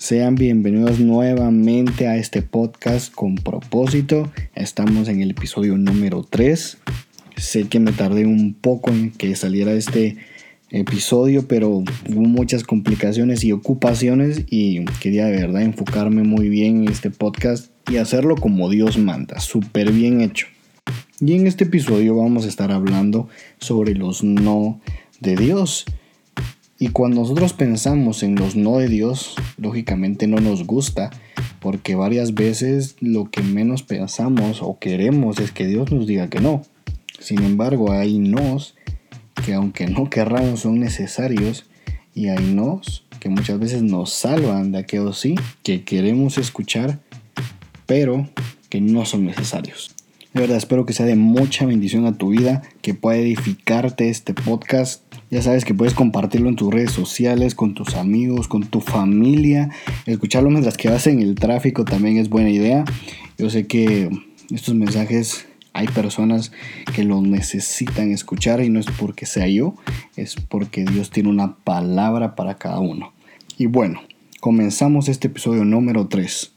Sean bienvenidos nuevamente a este podcast con propósito. Estamos en el episodio número 3. Sé que me tardé un poco en que saliera este episodio, pero hubo muchas complicaciones y ocupaciones y quería de verdad enfocarme muy bien en este podcast y hacerlo como Dios manda, súper bien hecho. Y en este episodio vamos a estar hablando sobre los no de Dios. Y cuando nosotros pensamos en los no de Dios, lógicamente no nos gusta, porque varias veces lo que menos pensamos o queremos es que Dios nos diga que no. Sin embargo, hay nos que aunque no querramos son necesarios y hay nos que muchas veces nos salvan de aquellos sí que queremos escuchar, pero que no son necesarios. De verdad, espero que sea de mucha bendición a tu vida, que pueda edificarte este podcast ya sabes que puedes compartirlo en tus redes sociales, con tus amigos, con tu familia. Escucharlo mientras que vas en el tráfico también es buena idea. Yo sé que estos mensajes hay personas que los necesitan escuchar y no es porque sea yo, es porque Dios tiene una palabra para cada uno. Y bueno, comenzamos este episodio número 3.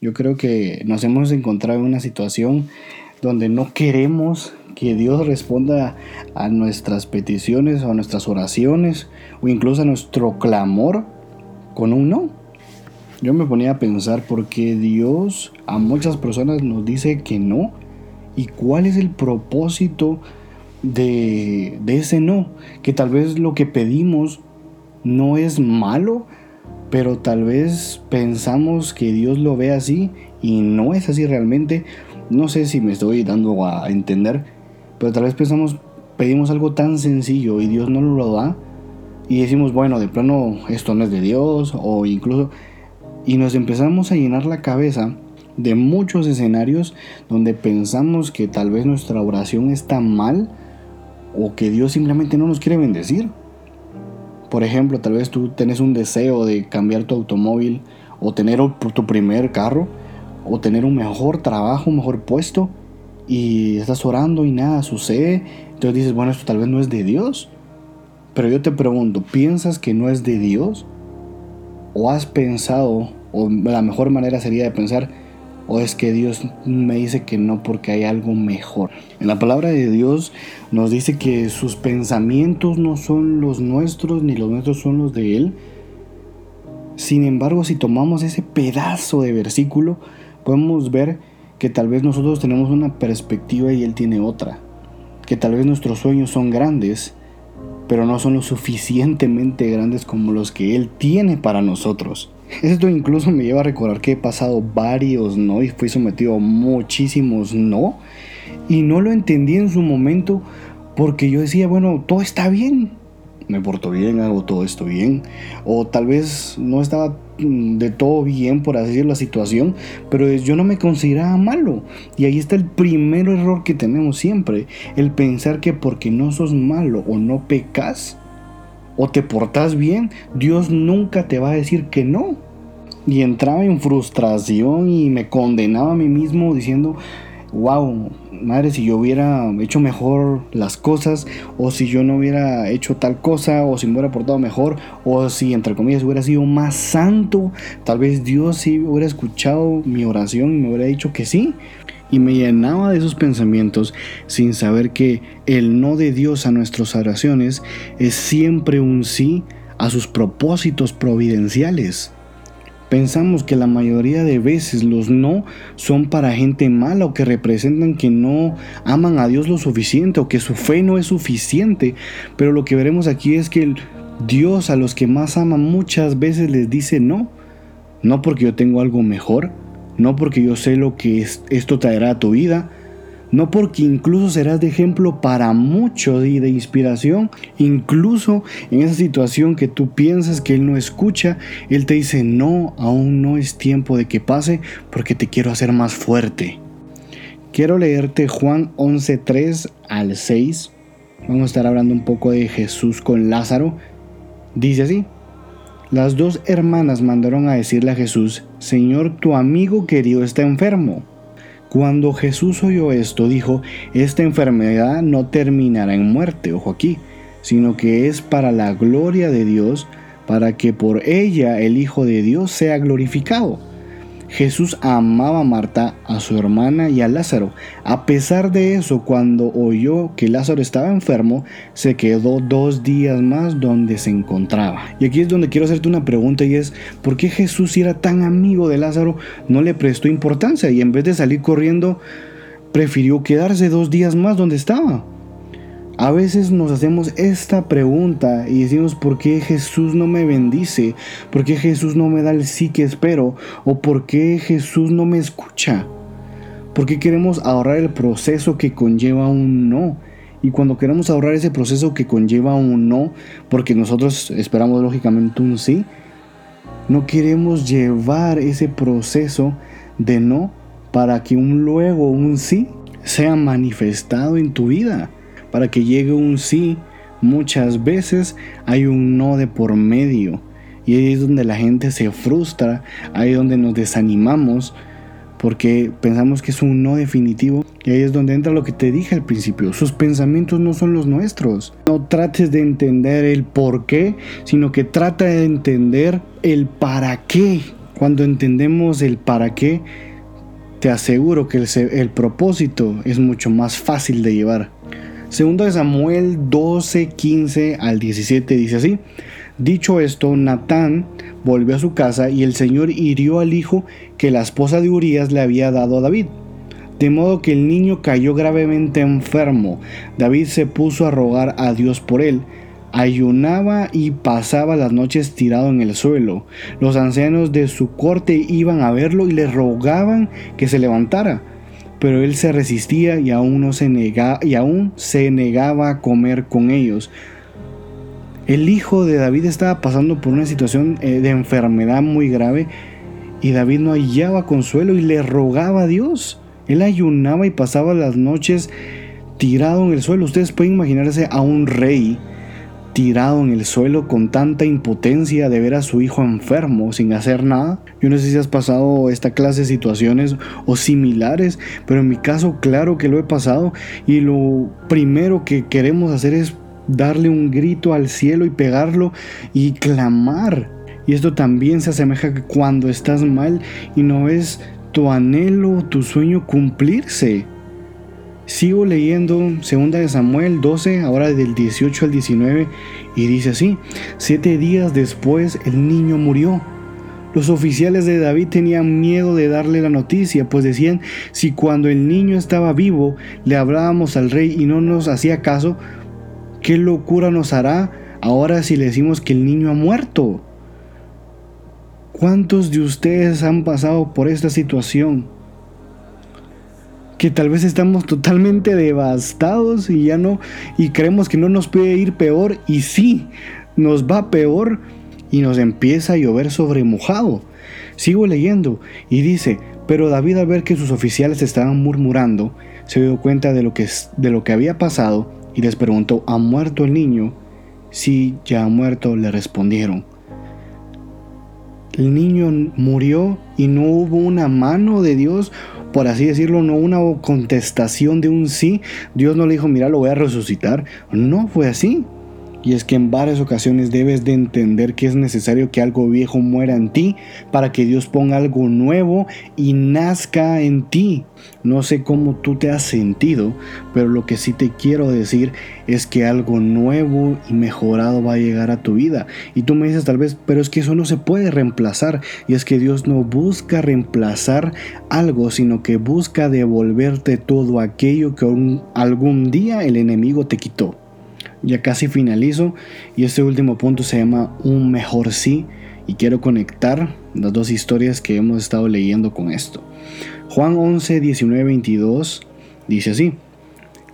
Yo creo que nos hemos encontrado en una situación donde no queremos que Dios responda a nuestras peticiones o a nuestras oraciones o incluso a nuestro clamor con un no. Yo me ponía a pensar por qué Dios a muchas personas nos dice que no y cuál es el propósito de, de ese no. Que tal vez lo que pedimos no es malo, pero tal vez pensamos que Dios lo ve así y no es así realmente. No sé si me estoy dando a entender, pero tal vez pensamos, pedimos algo tan sencillo y Dios no lo da. Y decimos, bueno, de plano esto no es de Dios. O incluso... Y nos empezamos a llenar la cabeza de muchos escenarios donde pensamos que tal vez nuestra oración está mal o que Dios simplemente no nos quiere bendecir. Por ejemplo, tal vez tú tienes un deseo de cambiar tu automóvil o tener tu primer carro o tener un mejor trabajo, un mejor puesto y estás orando y nada sucede, entonces dices, bueno, esto tal vez no es de Dios. Pero yo te pregunto, ¿piensas que no es de Dios? ¿O has pensado, o la mejor manera sería de pensar, o es que Dios me dice que no porque hay algo mejor? En la palabra de Dios nos dice que sus pensamientos no son los nuestros, ni los nuestros son los de Él. Sin embargo, si tomamos ese pedazo de versículo, podemos ver que tal vez nosotros tenemos una perspectiva y él tiene otra, que tal vez nuestros sueños son grandes, pero no son lo suficientemente grandes como los que él tiene para nosotros. Esto incluso me lleva a recordar que he pasado varios no y fui sometido a muchísimos no y no lo entendí en su momento porque yo decía, bueno, todo está bien, me porto bien, hago todo esto bien, o tal vez no estaba mm, de todo bien, por así decirlo, la situación, pero yo no me consideraba malo. Y ahí está el primer error que tenemos siempre, el pensar que porque no sos malo o no pecas, o te portas bien, Dios nunca te va a decir que no. Y entraba en frustración y me condenaba a mí mismo diciendo, wow, madre, si yo hubiera hecho mejor las cosas, o si yo no hubiera hecho tal cosa, o si me hubiera portado mejor, o si entre comillas hubiera sido más santo, tal vez Dios sí hubiera escuchado mi oración y me hubiera dicho que sí. Y me llenaba de esos pensamientos sin saber que el no de Dios a nuestras oraciones es siempre un sí a sus propósitos providenciales. Pensamos que la mayoría de veces los no son para gente mala o que representan que no aman a Dios lo suficiente o que su fe no es suficiente. Pero lo que veremos aquí es que Dios a los que más ama muchas veces les dice no. No porque yo tengo algo mejor, no porque yo sé lo que esto traerá a tu vida, no porque incluso serás de ejemplo para muchos y de inspiración, incluso en esa situación que tú piensas que Él no escucha, Él te dice, no, aún no es tiempo de que pase porque te quiero hacer más fuerte. Quiero leerte Juan 11.3 al 6. Vamos a estar hablando un poco de Jesús con Lázaro. Dice así. Las dos hermanas mandaron a decirle a Jesús, Señor, tu amigo querido está enfermo. Cuando Jesús oyó esto, dijo, esta enfermedad no terminará en muerte, ojo aquí, sino que es para la gloria de Dios, para que por ella el Hijo de Dios sea glorificado. Jesús amaba a Marta, a su hermana y a Lázaro. A pesar de eso, cuando oyó que Lázaro estaba enfermo, se quedó dos días más donde se encontraba. Y aquí es donde quiero hacerte una pregunta y es, ¿por qué Jesús si era tan amigo de Lázaro no le prestó importancia y en vez de salir corriendo, prefirió quedarse dos días más donde estaba? A veces nos hacemos esta pregunta y decimos, ¿por qué Jesús no me bendice? ¿Por qué Jesús no me da el sí que espero? ¿O por qué Jesús no me escucha? ¿Por qué queremos ahorrar el proceso que conlleva un no? Y cuando queremos ahorrar ese proceso que conlleva un no, porque nosotros esperamos lógicamente un sí, no queremos llevar ese proceso de no para que un luego un sí sea manifestado en tu vida para que llegue un sí, muchas veces hay un no de por medio. Y ahí es donde la gente se frustra, ahí es donde nos desanimamos, porque pensamos que es un no definitivo. Y ahí es donde entra lo que te dije al principio, sus pensamientos no son los nuestros. No trates de entender el por qué, sino que trata de entender el para qué. Cuando entendemos el para qué, te aseguro que el, el propósito es mucho más fácil de llevar. Segundo de Samuel 12, 15 al 17 dice así. Dicho esto, Natán volvió a su casa y el Señor hirió al hijo que la esposa de Urías le había dado a David. De modo que el niño cayó gravemente enfermo. David se puso a rogar a Dios por él. Ayunaba y pasaba las noches tirado en el suelo. Los ancianos de su corte iban a verlo y le rogaban que se levantara pero él se resistía y aún, no se, negaba, y aún se negaba a comer con ellos. El hijo de David estaba pasando por una situación eh, de enfermedad muy grave y David no hallaba consuelo y le rogaba a Dios. Él ayunaba y pasaba las noches tirado en el suelo. Ustedes pueden imaginarse a un rey tirado en el suelo con tanta impotencia de ver a su hijo enfermo sin hacer nada. Yo no sé si has pasado esta clase de situaciones o similares, pero en mi caso claro que lo he pasado y lo primero que queremos hacer es darle un grito al cielo y pegarlo y clamar. Y esto también se asemeja cuando estás mal y no ves tu anhelo, tu sueño cumplirse. Sigo leyendo 2 de Samuel 12, ahora del 18 al 19, y dice así, siete días después el niño murió. Los oficiales de David tenían miedo de darle la noticia, pues decían, si cuando el niño estaba vivo le hablábamos al rey y no nos hacía caso, ¿qué locura nos hará ahora si le decimos que el niño ha muerto? ¿Cuántos de ustedes han pasado por esta situación? Que tal vez estamos totalmente devastados y ya no, y creemos que no nos puede ir peor, y sí, nos va peor y nos empieza a llover sobre mojado. Sigo leyendo y dice, pero David al ver que sus oficiales estaban murmurando, se dio cuenta de lo que, de lo que había pasado y les preguntó, ¿ha muerto el niño? Sí, ya ha muerto, le respondieron. El niño murió y no hubo una mano de Dios por así decirlo, no una contestación de un sí. Dios no le dijo, mira, lo voy a resucitar. No fue así. Y es que en varias ocasiones debes de entender que es necesario que algo viejo muera en ti para que Dios ponga algo nuevo y nazca en ti. No sé cómo tú te has sentido, pero lo que sí te quiero decir es que algo nuevo y mejorado va a llegar a tu vida. Y tú me dices tal vez, pero es que eso no se puede reemplazar. Y es que Dios no busca reemplazar algo, sino que busca devolverte todo aquello que algún día el enemigo te quitó. Ya casi finalizo y este último punto se llama un mejor sí y quiero conectar las dos historias que hemos estado leyendo con esto. Juan 11, 19, 22 dice así,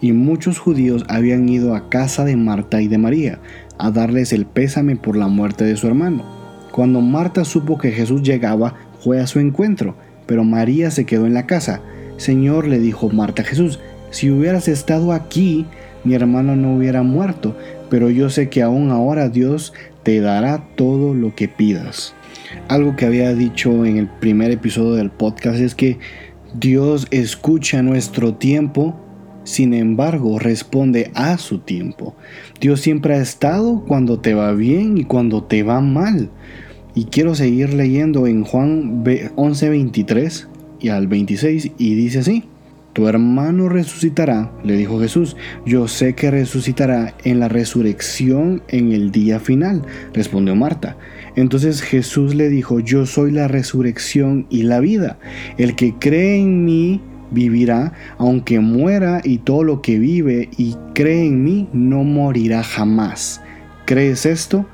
y muchos judíos habían ido a casa de Marta y de María a darles el pésame por la muerte de su hermano. Cuando Marta supo que Jesús llegaba, fue a su encuentro, pero María se quedó en la casa. Señor, le dijo Marta a Jesús, si hubieras estado aquí, mi hermano no hubiera muerto, pero yo sé que aún ahora Dios te dará todo lo que pidas. Algo que había dicho en el primer episodio del podcast es que Dios escucha nuestro tiempo sin embargo, responde a su tiempo. Dios siempre ha estado cuando te va bien y cuando te va mal. Y quiero seguir leyendo en Juan 11:23 y al 26 y dice así. Tu hermano resucitará, le dijo Jesús. Yo sé que resucitará en la resurrección en el día final, respondió Marta. Entonces Jesús le dijo, yo soy la resurrección y la vida. El que cree en mí vivirá, aunque muera, y todo lo que vive y cree en mí no morirá jamás. ¿Crees esto?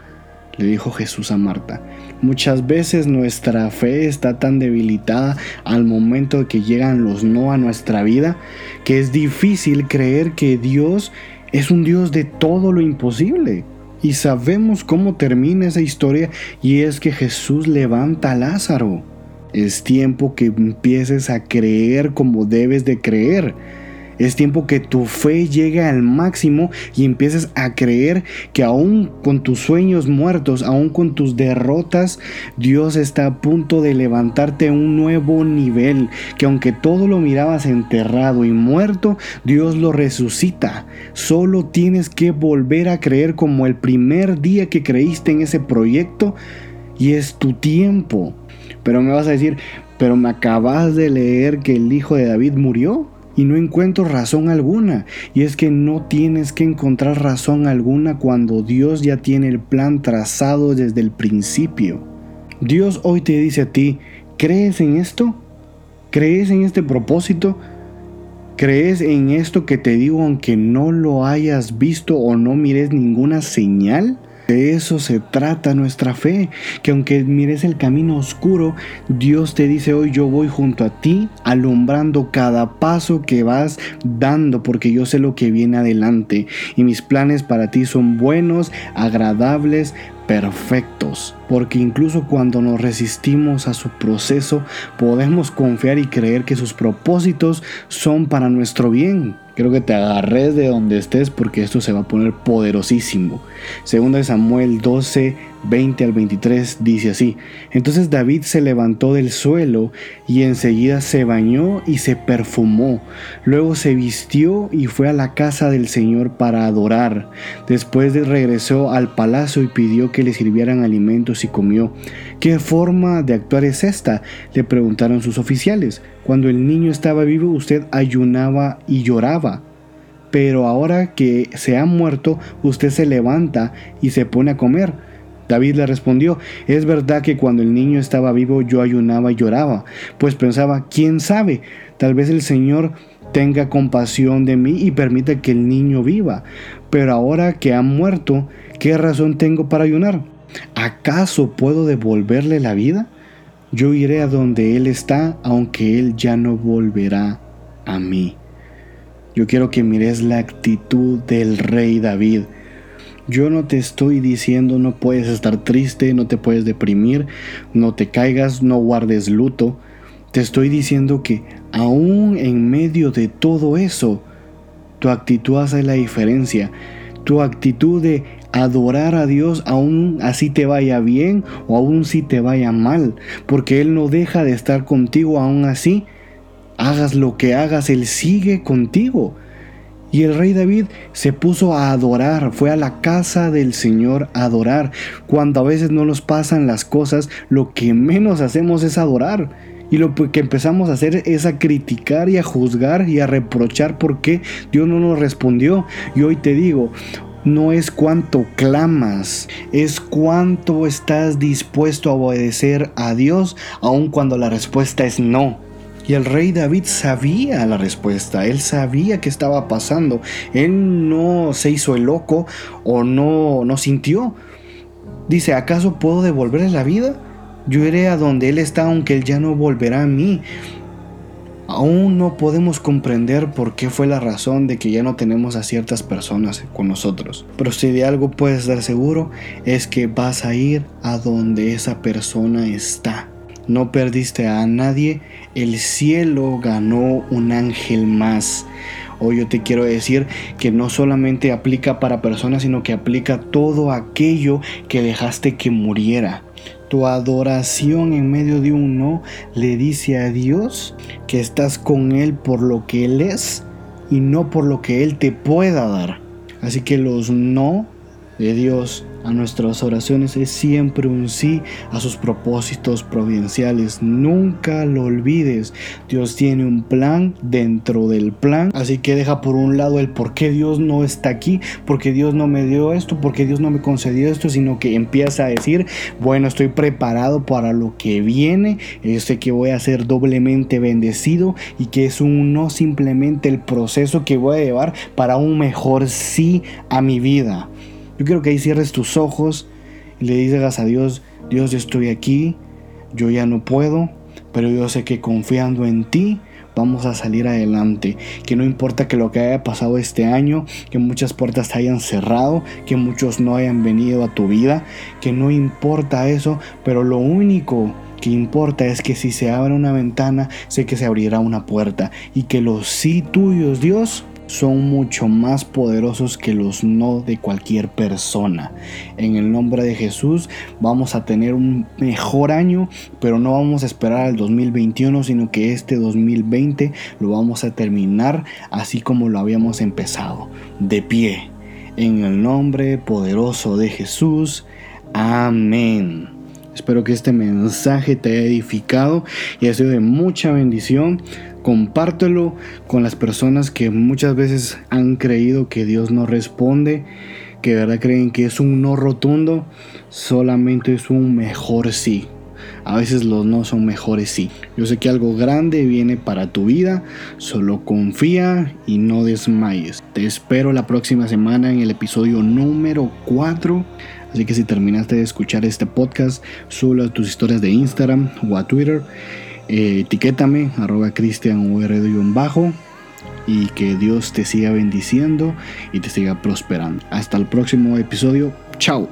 le dijo Jesús a Marta. Muchas veces nuestra fe está tan debilitada al momento que llegan los no a nuestra vida que es difícil creer que Dios es un Dios de todo lo imposible. Y sabemos cómo termina esa historia y es que Jesús levanta a Lázaro. Es tiempo que empieces a creer como debes de creer. Es tiempo que tu fe llegue al máximo y empieces a creer que aún con tus sueños muertos, aún con tus derrotas, Dios está a punto de levantarte a un nuevo nivel. Que aunque todo lo mirabas enterrado y muerto, Dios lo resucita. Solo tienes que volver a creer como el primer día que creíste en ese proyecto y es tu tiempo. Pero me vas a decir, pero me acabas de leer que el hijo de David murió y no encuentro razón alguna. Y es que no tienes que encontrar razón alguna cuando Dios ya tiene el plan trazado desde el principio. Dios hoy te dice a ti, ¿crees en esto? ¿Crees en este propósito? ¿Crees en esto que te digo aunque no lo hayas visto o no mires ninguna señal? De eso se trata nuestra fe, que aunque mires el camino oscuro, Dios te dice hoy yo voy junto a ti, alumbrando cada paso que vas dando, porque yo sé lo que viene adelante y mis planes para ti son buenos, agradables, perfectos, porque incluso cuando nos resistimos a su proceso, podemos confiar y creer que sus propósitos son para nuestro bien. Quiero que te agarres de donde estés porque esto se va a poner poderosísimo. Segunda de Samuel 12, 20 al 23 dice así. Entonces David se levantó del suelo y enseguida se bañó y se perfumó. Luego se vistió y fue a la casa del Señor para adorar. Después regresó al palacio y pidió que le sirvieran alimentos y comió. ¿Qué forma de actuar es esta? le preguntaron sus oficiales. Cuando el niño estaba vivo usted ayunaba y lloraba. Pero ahora que se ha muerto, usted se levanta y se pone a comer. David le respondió, es verdad que cuando el niño estaba vivo yo ayunaba y lloraba, pues pensaba, ¿quién sabe? Tal vez el Señor tenga compasión de mí y permita que el niño viva. Pero ahora que ha muerto, ¿qué razón tengo para ayunar? ¿Acaso puedo devolverle la vida? Yo iré a donde Él está, aunque Él ya no volverá a mí. Yo quiero que mires la actitud del rey David. Yo no te estoy diciendo no puedes estar triste, no te puedes deprimir, no te caigas, no guardes luto. Te estoy diciendo que aún en medio de todo eso, tu actitud hace la diferencia. Tu actitud de adorar a Dios aún así te vaya bien o aún si te vaya mal, porque Él no deja de estar contigo aún así. Hagas lo que hagas, Él sigue contigo. Y el rey David se puso a adorar, fue a la casa del Señor a adorar. Cuando a veces no nos pasan las cosas, lo que menos hacemos es adorar. Y lo que empezamos a hacer es a criticar y a juzgar y a reprochar por qué Dios no nos respondió. Y hoy te digo, no es cuánto clamas, es cuánto estás dispuesto a obedecer a Dios, aun cuando la respuesta es no. Y el rey David sabía la respuesta, él sabía qué estaba pasando, él no se hizo el loco o no, no sintió. Dice, ¿acaso puedo devolverle la vida? Yo iré a donde él está, aunque él ya no volverá a mí. Aún no podemos comprender por qué fue la razón de que ya no tenemos a ciertas personas con nosotros. Pero si de algo puedes estar seguro es que vas a ir a donde esa persona está. No perdiste a nadie, el cielo ganó un ángel más. Hoy yo te quiero decir que no solamente aplica para personas, sino que aplica todo aquello que dejaste que muriera. Tu adoración en medio de un no le dice a Dios que estás con Él por lo que Él es y no por lo que Él te pueda dar. Así que los no de Dios a nuestras oraciones es siempre un sí a sus propósitos providenciales. Nunca lo olvides. Dios tiene un plan dentro del plan. Así que deja por un lado el por qué Dios no está aquí, porque Dios no me dio esto, porque Dios no me concedió esto, sino que empieza a decir, bueno, estoy preparado para lo que viene. Sé que voy a ser doblemente bendecido y que es un no simplemente el proceso que voy a llevar para un mejor sí a mi vida. Yo quiero que ahí cierres tus ojos y le digas a Dios, Dios, yo estoy aquí, yo ya no puedo, pero yo sé que confiando en ti vamos a salir adelante. Que no importa que lo que haya pasado este año, que muchas puertas hayan cerrado, que muchos no hayan venido a tu vida, que no importa eso, pero lo único que importa es que si se abre una ventana, sé que se abrirá una puerta y que los sí tuyos, Dios, son mucho más poderosos que los no de cualquier persona. En el nombre de Jesús vamos a tener un mejor año, pero no vamos a esperar al 2021, sino que este 2020 lo vamos a terminar así como lo habíamos empezado, de pie. En el nombre poderoso de Jesús. Amén. Espero que este mensaje te haya edificado y haya sido de mucha bendición compártelo con las personas que muchas veces han creído que Dios no responde, que de verdad creen que es un no rotundo, solamente es un mejor sí. A veces los no son mejores sí. Yo sé que algo grande viene para tu vida, solo confía y no desmayes. Te espero la próxima semana en el episodio número 4. Así que si terminaste de escuchar este podcast, sube tus historias de Instagram o a Twitter eh, etiquétame, arroba cristian bajo y que Dios te siga bendiciendo y te siga prosperando. Hasta el próximo episodio. Chao.